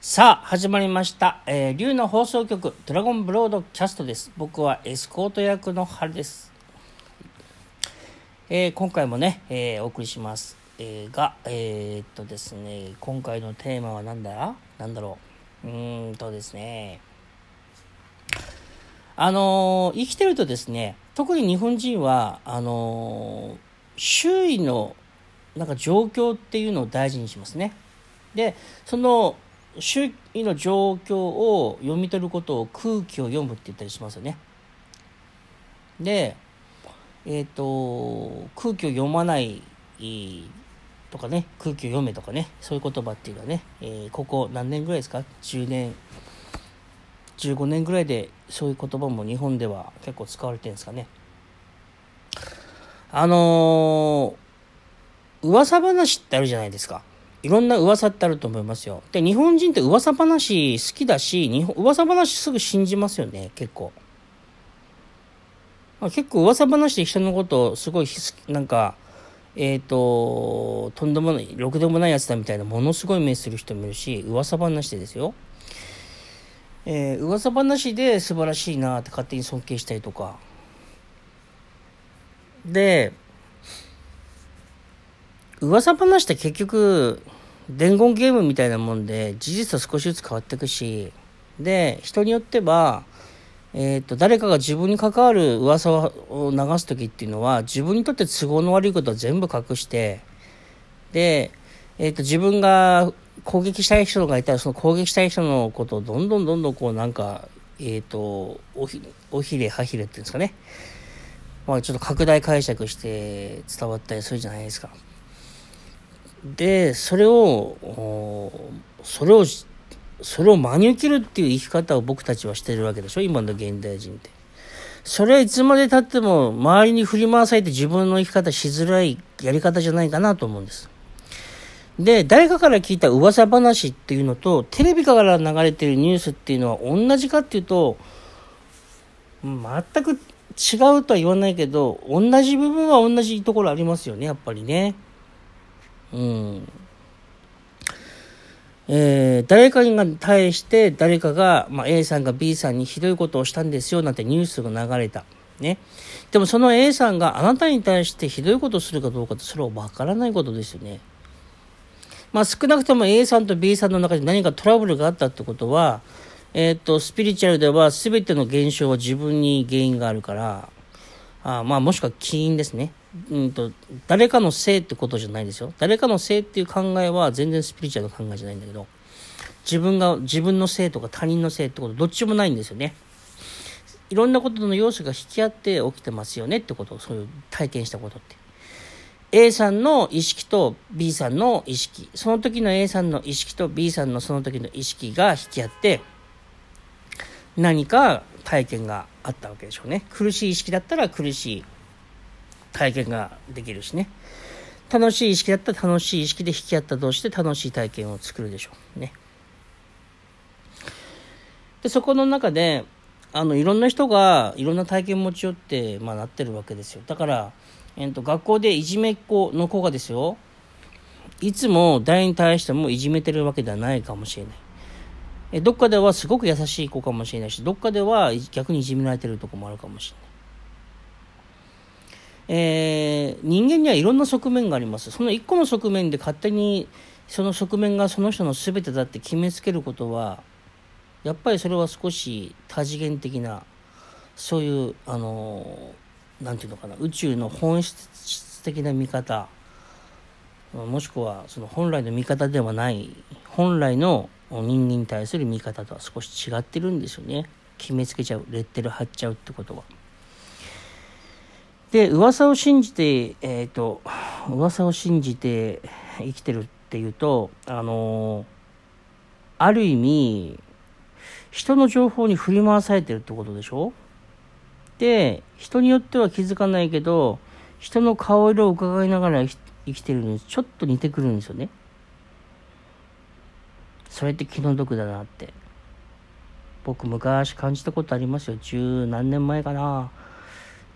さあ、始まりました。えー、竜の放送局、ドラゴンブロードキャストです。僕はエスコート役の春です。えー今回もね、えーお送りします。えーが、えーっとですね、今回のテーマは何だ？なんだろう？うーんとですね、あの生きてるとですね、特に日本人は、あの周囲のなんか状況っていうのを大事にしますね。で、その周囲の状況を読み取ることを空気を読むって言ったりしますよね。で、えっ、と、空気を読まないとかね、空気を読めとかね、そういう言葉っていうのはね、えーここ何年ぐらいですか ?10 年、15年ぐらいでそういう言葉も日本では結構使われてるんですかね。あのー噂話ってあるじゃないですか。いろんな噂ってあると思いますよ。で、日本人って噂話好きだし、日本噂話すぐ信じますよね、結構。まあ、結構噂話で人のことをすごいなんか、えっ、と、とんでもない、ろくでもないやつだみたいなものすごい目する人もいるし、噂話でですよ。えー、噂話で素晴らしいなって勝手に尊敬したりとか。で、噂話って結局伝言ゲームみたいなもんで事実は少しずつ変わっていくしで人によっては、えー、と誰かが自分に関わる噂を流す時っていうのは自分にとって都合の悪いことは全部隠してで、えー、と自分が攻撃したい人がいたらその攻撃したい人のことをどんどんどんどんこうなんかえっ、とおひおひれはひれっていうんですかねまあちょっと拡大解釈して伝わったりするじゃないですか。で、それを、それを、それを真に受けるっていう生き方を僕たちはしてるわけでしょ？今の現代人って。それはいつまで経っても周りに振り回されて自分の生き方しづらいやり方じゃないかなと思うんです。で、誰かから聞いた噂話っていうのと、テレビから流れてるニュースっていうのは同じかっていうと、全く違うとは言わないけど、同じ部分は同じところありますよね、やっぱりね。うん。えー誰かに対して誰かが、まあ、A さんが B さんにひどいことをしたんですよなんてニュースが流れた。ね。でもその A さんがあなたに対してひどいことをするかどうかってそれはわからないことですよね。まあ少なくとも A さんと B さんの中で何かトラブルがあったってことは、えっ、と、スピリチュアルでは全ての現象は自分に原因があるから、あまあもしくは起因ですね。うんと、誰かのせいってことじゃないですよ。誰かのせいっていう考えは全然スピリチュアルの考えじゃないんだけど、自分が、自分のせいとか他人のせいってことどっちもないんですよね。いろんなことの要素が引き合って起きてますよねってことを、そういう体験したことって。A さんの意識と B さんの意識、その時の A さんの意識と B さんのその時の意識が引き合って、何か体験があったわけでしょうね。苦しい意識だったら苦しい体験ができるしね。楽しい意識だったら楽しい意識で引き合った同士で楽しい体験を作るでしょうね。で、そこの中で、あの、いろんな人がいろんな体験持ち寄って、まあ、なってるわけですよ。だから、えっと、学校でいじめっ子の子がですよ、いつも誰に対してもいじめてるわけではないかもしれない。えどっかではすごく優しい子かもしれないし、どっかでは逆にいじめられてるとこもあるかもしれない。えー人間にはいろんな側面があります。その一個の側面で勝手にその側面がその人の全てだって決めつけることは、やっぱりそれは少し多次元的な、そういう、あのーなんていうのかな、宇宙の本質的な見方、もしくはその本来の見方ではない本来の人間に対する見方とは少し違ってるんですよね決めつけちゃうレッテル貼っちゃうってことはで噂を信じてえっ、と噂を信じて生きてるっていうとあのある意味人の情報に振り回されてるってことでしょ？で人によっては気づかないけど人の顔色を伺いながら生き生きてるのにちょっと似てくるんですよね。それって気の毒だなって。僕昔感じたことありますよ。十何年前かな。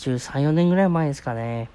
13、4年ぐらい前ですかね、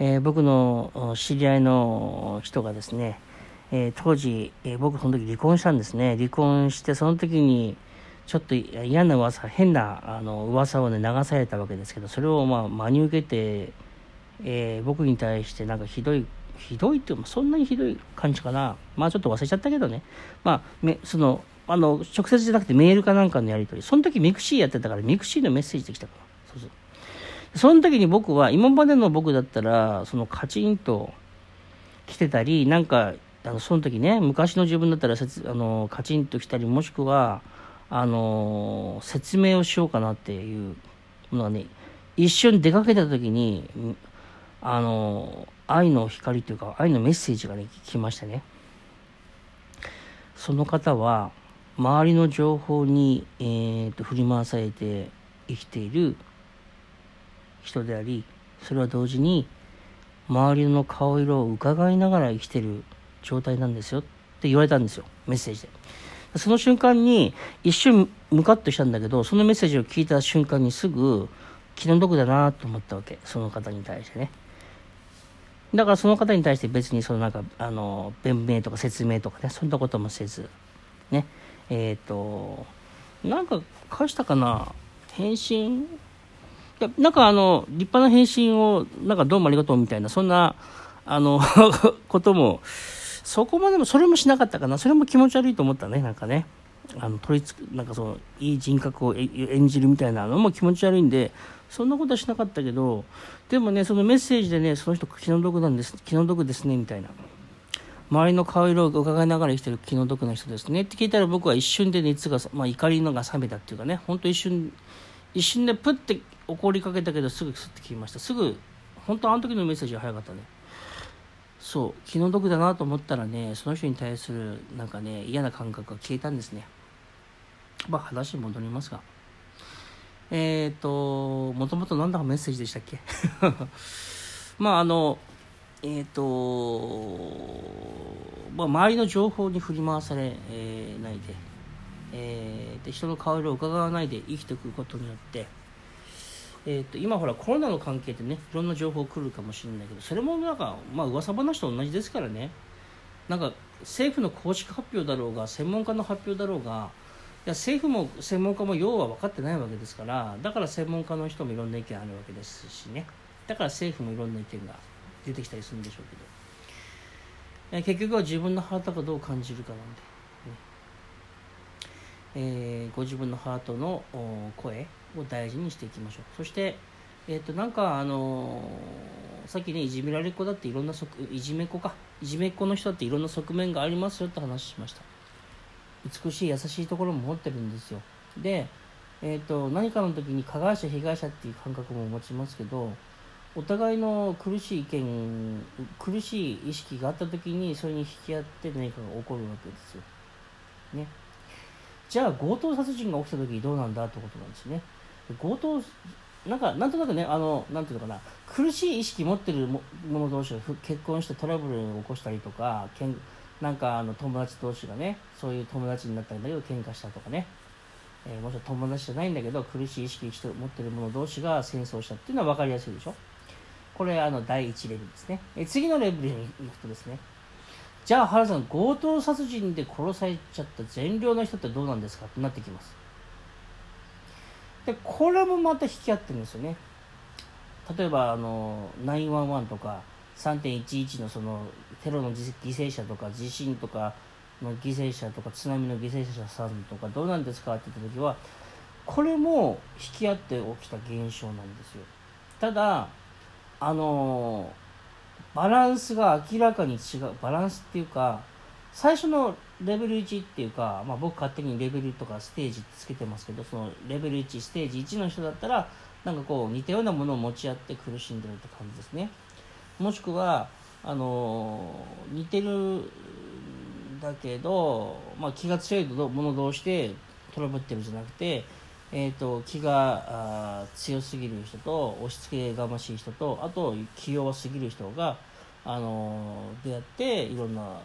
えー僕の知り合いの人がですね、えー、当時、えー、僕その時離婚したんですね。離婚して、その時に、ちょっと嫌な噂、変なあの噂をね、流されたわけですけど、それをまあ真に受けて、えー、僕に対してなんかひどい、ひどいっていう、そんなにひどい感じかな。まあちょっと忘れちゃったけどね。まあ、めその、あの、直接じゃなくてメールかなんかのやり取り。その時 mixi やってたから、 mixi のメッセージできたから。その時に僕は、今までの僕だったら、そのカチンと来てたり、なんか、あのその時ね、昔の自分だったらあのカチンと来たり、もしくは、あの説明をしようかなっていうのがね、一瞬出かけた時に、あの愛の光というか、愛のメッセージがね、来ましたね。その方は、周りの情報に、えーと振り回されて生きている人でありそれは同時に周りの顔色を伺いながら生きてる状態なんですよって言われたんですよメッセージで。その瞬間に一瞬ムカッとしたんだけどそのメッセージを聞いた瞬間にすぐ気の毒だなと思ったわけその方に対してね。だからその方に対して別にそのなんかあの弁明とか説明とかねそんなこともせずね。えっ、ー、となんか返したかな？返信？なんかあの、立派な返信を、なんかどうもありがとうみたいな、そんな、あの ことも、そこまでも、それもしなかったかな。それも気持ち悪いと思ったね、なんかね。あの、取り付く、なんかその、いい人格を演じるみたいなのも気持ち悪いんで、そんなことはしなかったけど、でもね、そのメッセージでね、その人気の毒なんです、気の毒ですね、みたいな。周りの顔色を伺いながら生きてる気の毒な人ですねって聞いたら僕は一瞬で熱が、まあ、怒りのが冷めたっていうかね、ほんと一瞬、一瞬でプッて怒りかけたけどすぐスッて切りました。すぐ本当あの時のメッセージが早かったね。そう気の毒だなと思ったらねその人に対するなんかね嫌な感覚が消えたんですね。まあ話に戻りますが。えっ、ー、ともともと何だかメッセージでしたっけ？まああのえっ、ー、とまあ周りの情報に振り回され、えー、ないでえー、で人の顔色を伺わないで生きていくことによって、えーと、今ほらコロナの関係でねいろんな情報来るかもしれないけどそれもなんかまあ噂話と同じですからね。なんか政府の公式発表だろうが専門家の発表だろうがいや政府も専門家も要は分かってないわけですからだから専門家の人もいろんな意見あるわけですしね。だから政府もいろんな意見が出てきたりするんでしょうけど、結局は自分のハートがどう感じるかなんで。えー、ご自分のハートの声を大事にしていきましょう。そして、えー、となんかあのー、さっきねいじめられっ子だっていろんな側いじめっ子か。いじめっ子の人だっていろんな側面がありますよって話しました。美しい優しいところも持ってるんですよ。で、えーと、何かの時に加害者被害者っていう感覚も持ちますけどお互いの苦しい意見苦しい意識があった時にそれに引き合って何かが起こるわけですよ。ね。じゃあ強盗殺人が起きた時どうなんだってことなんですね。強盗なんかなんとなくねあのなんていうのかな。苦しい意識持ってる者同士が結婚してトラブルを起こしたりとかけんなんかあの友達同士がねそういう友達になったんだけど喧嘩したとかね、えー、もちろん友達じゃないんだけど苦しい意識持ってる者同士が戦争したっていうのは分かりやすいでしょ。これあの第1レベルですね、え次のレベルに行くとですねじゃあ原さん強盗殺人で殺されちゃった善良な人ってどうなんですかってなってきます。でこれもまた引き合ってるんですよね。例えばあの911とか3.11のそのテロの犠牲者とか地震とかの犠牲者とか津波の犠牲者さんとかどうなんですかって言った時はこれも引き合って起きた現象なんですよ。ただあのバランスが明らかに違うバランスっていうか最初のレベル1っていうか、まあ、僕勝手にレベルとかステージってつけてますけどそのレベル1ステージ1の人だったらなんかこう似たようなものを持ち合って苦しんでるって感じですね。もしくはあの似てるんだけど、まあ、気が強いもの同士でトラブってるじゃなくてえーと、気が強すぎる人と押し付けがましい人とあと気弱すぎる人が、あの出会っていろんな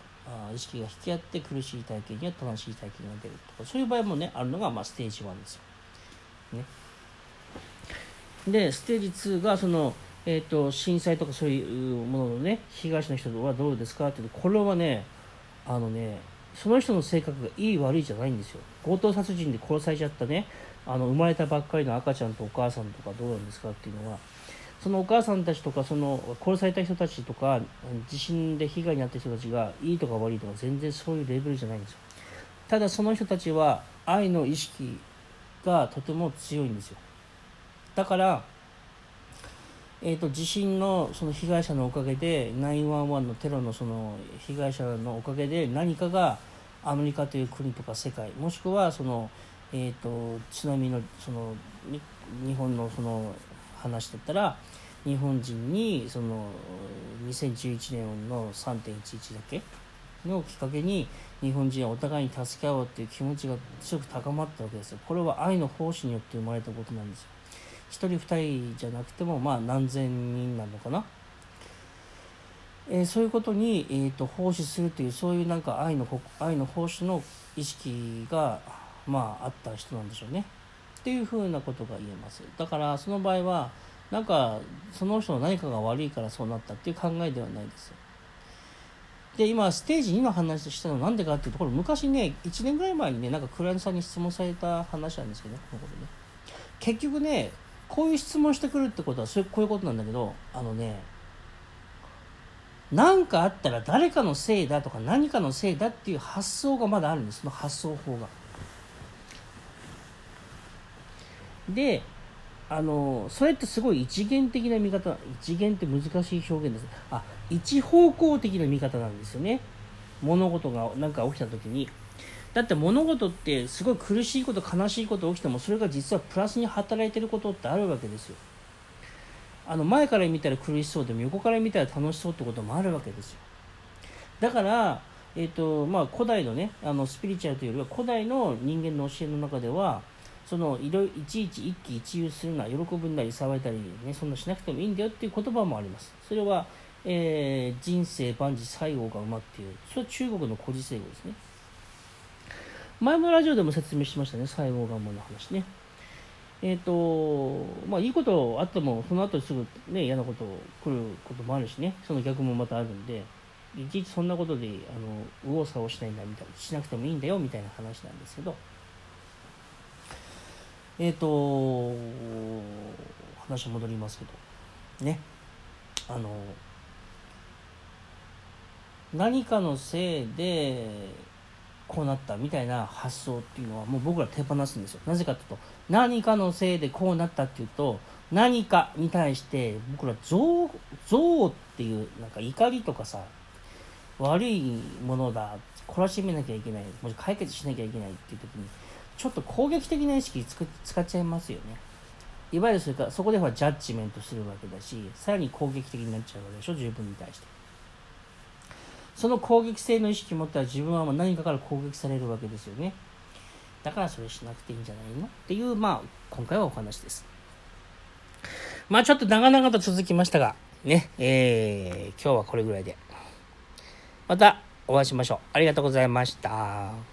意識が引き合って苦しい体験や楽しい体験が出るとかそういう場合もねあるのが、まあ、ステージ1ですよ。ね、でステージ2がその、えーと、震災とかそういうもののね被害者の人はどうですか？っていうとこれはねあのねその人の性格がいい悪いじゃないんですよ。強盗殺人で殺されちゃったねあの生まれたばっかりの赤ちゃんとお母さんとかどうなんですかっていうのはそのお母さんたちとかその殺された人たちとか地震で被害に遭った人たちがいいとか悪いとか全然そういうレベルじゃないんですよ。ただその人たちは愛の意識がとても強いんですよ。だからえーと、地震のその被害者のおかげで911のテロのその被害者のおかげで何かがアメリカという国とか世界もしくはその、えーと、津波のその日本のその話だったら日本人にその2011年の3.11だけのきっかけに日本人はお互いに助け合おうっていう気持ちが強く高まったわけですよ。これは愛の奉仕によって生まれたことなんですよ。1人2人じゃなくてもまあ何千人なのかな、えー、そういうことに、えーと、奉仕するというそういうなんか愛の愛の奉仕の意識がまああった人なんでしょうね。っていうふうなことが言えます。だからその場合はなんかその人の何かが悪いからそうなったっていう考えではないですで今ステージ2の話したのは何でかっていうところ昔ね1年ぐらい前にねなんかクライアントさんに質問された話なんですけどこのことね。結局ねこういう質問してくるってことはそれこういうことなんだけどあのね何かあったら誰かのせいだとか何かのせいだっていう発想がまだあるんです。その発想法が。であのそれってすごい一元的な見方一元って難しい表現です。あ一方向的な見方なんですよね。物事が何か起きた時に。だって物事ってすごい苦しいこと悲しいこと起きてもそれが実はプラスに働いてることってあるわけですよ。あの前から見たら苦しそうでも横から見たら楽しそうってこともあるわけですよ。だからえーとまあ、古代のねあのスピリチュアルというよりは古代の人間の教えの中ではそのいろいちいち一喜一憂するな喜ぶんだり騒いだり、ね、そんなしなくてもいいんだよっていう言葉もあります。それは、えー、人生万事西郷が馬っていうそれは中国の古事成語ですね。前のラジオでも説明しましたね、細胞がんの話ね。えっ、ー、と、まあ、いいことあっても、その後すぐね、嫌なこと来ることもあるしね、その逆もまたあるんで、いちいちそんなことで、あの、右往左往しないんだみたいな、しなくてもいいんだよみたいな話なんですけど、えっ、ー、と、話戻りますけど、ね、あの、何かのせいで、こうなったみたいな発想っていうのはもう僕ら手放すんですよ。なぜかというと何かのせいでこうなったっていうと何かに対して僕ら憎悪っていうなんか怒りとかさ悪いものだ懲らしめなきゃいけないもし解決しなきゃいけないっていう時にちょっと攻撃的な意識使っちゃいますよね。いわゆるそれからそこではジャッジメントするわけだしさらに攻撃的になっちゃうわけでしょ？自分に対して。その攻撃性の意識を持ったら自分はもう何かから攻撃されるわけですよね。だからそれしなくていいんじゃないの？っていうまあ今回はお話です。まあちょっと長々と続きましたがねえー、今日はこれぐらいで。またお会いしましょう。ありがとうございました。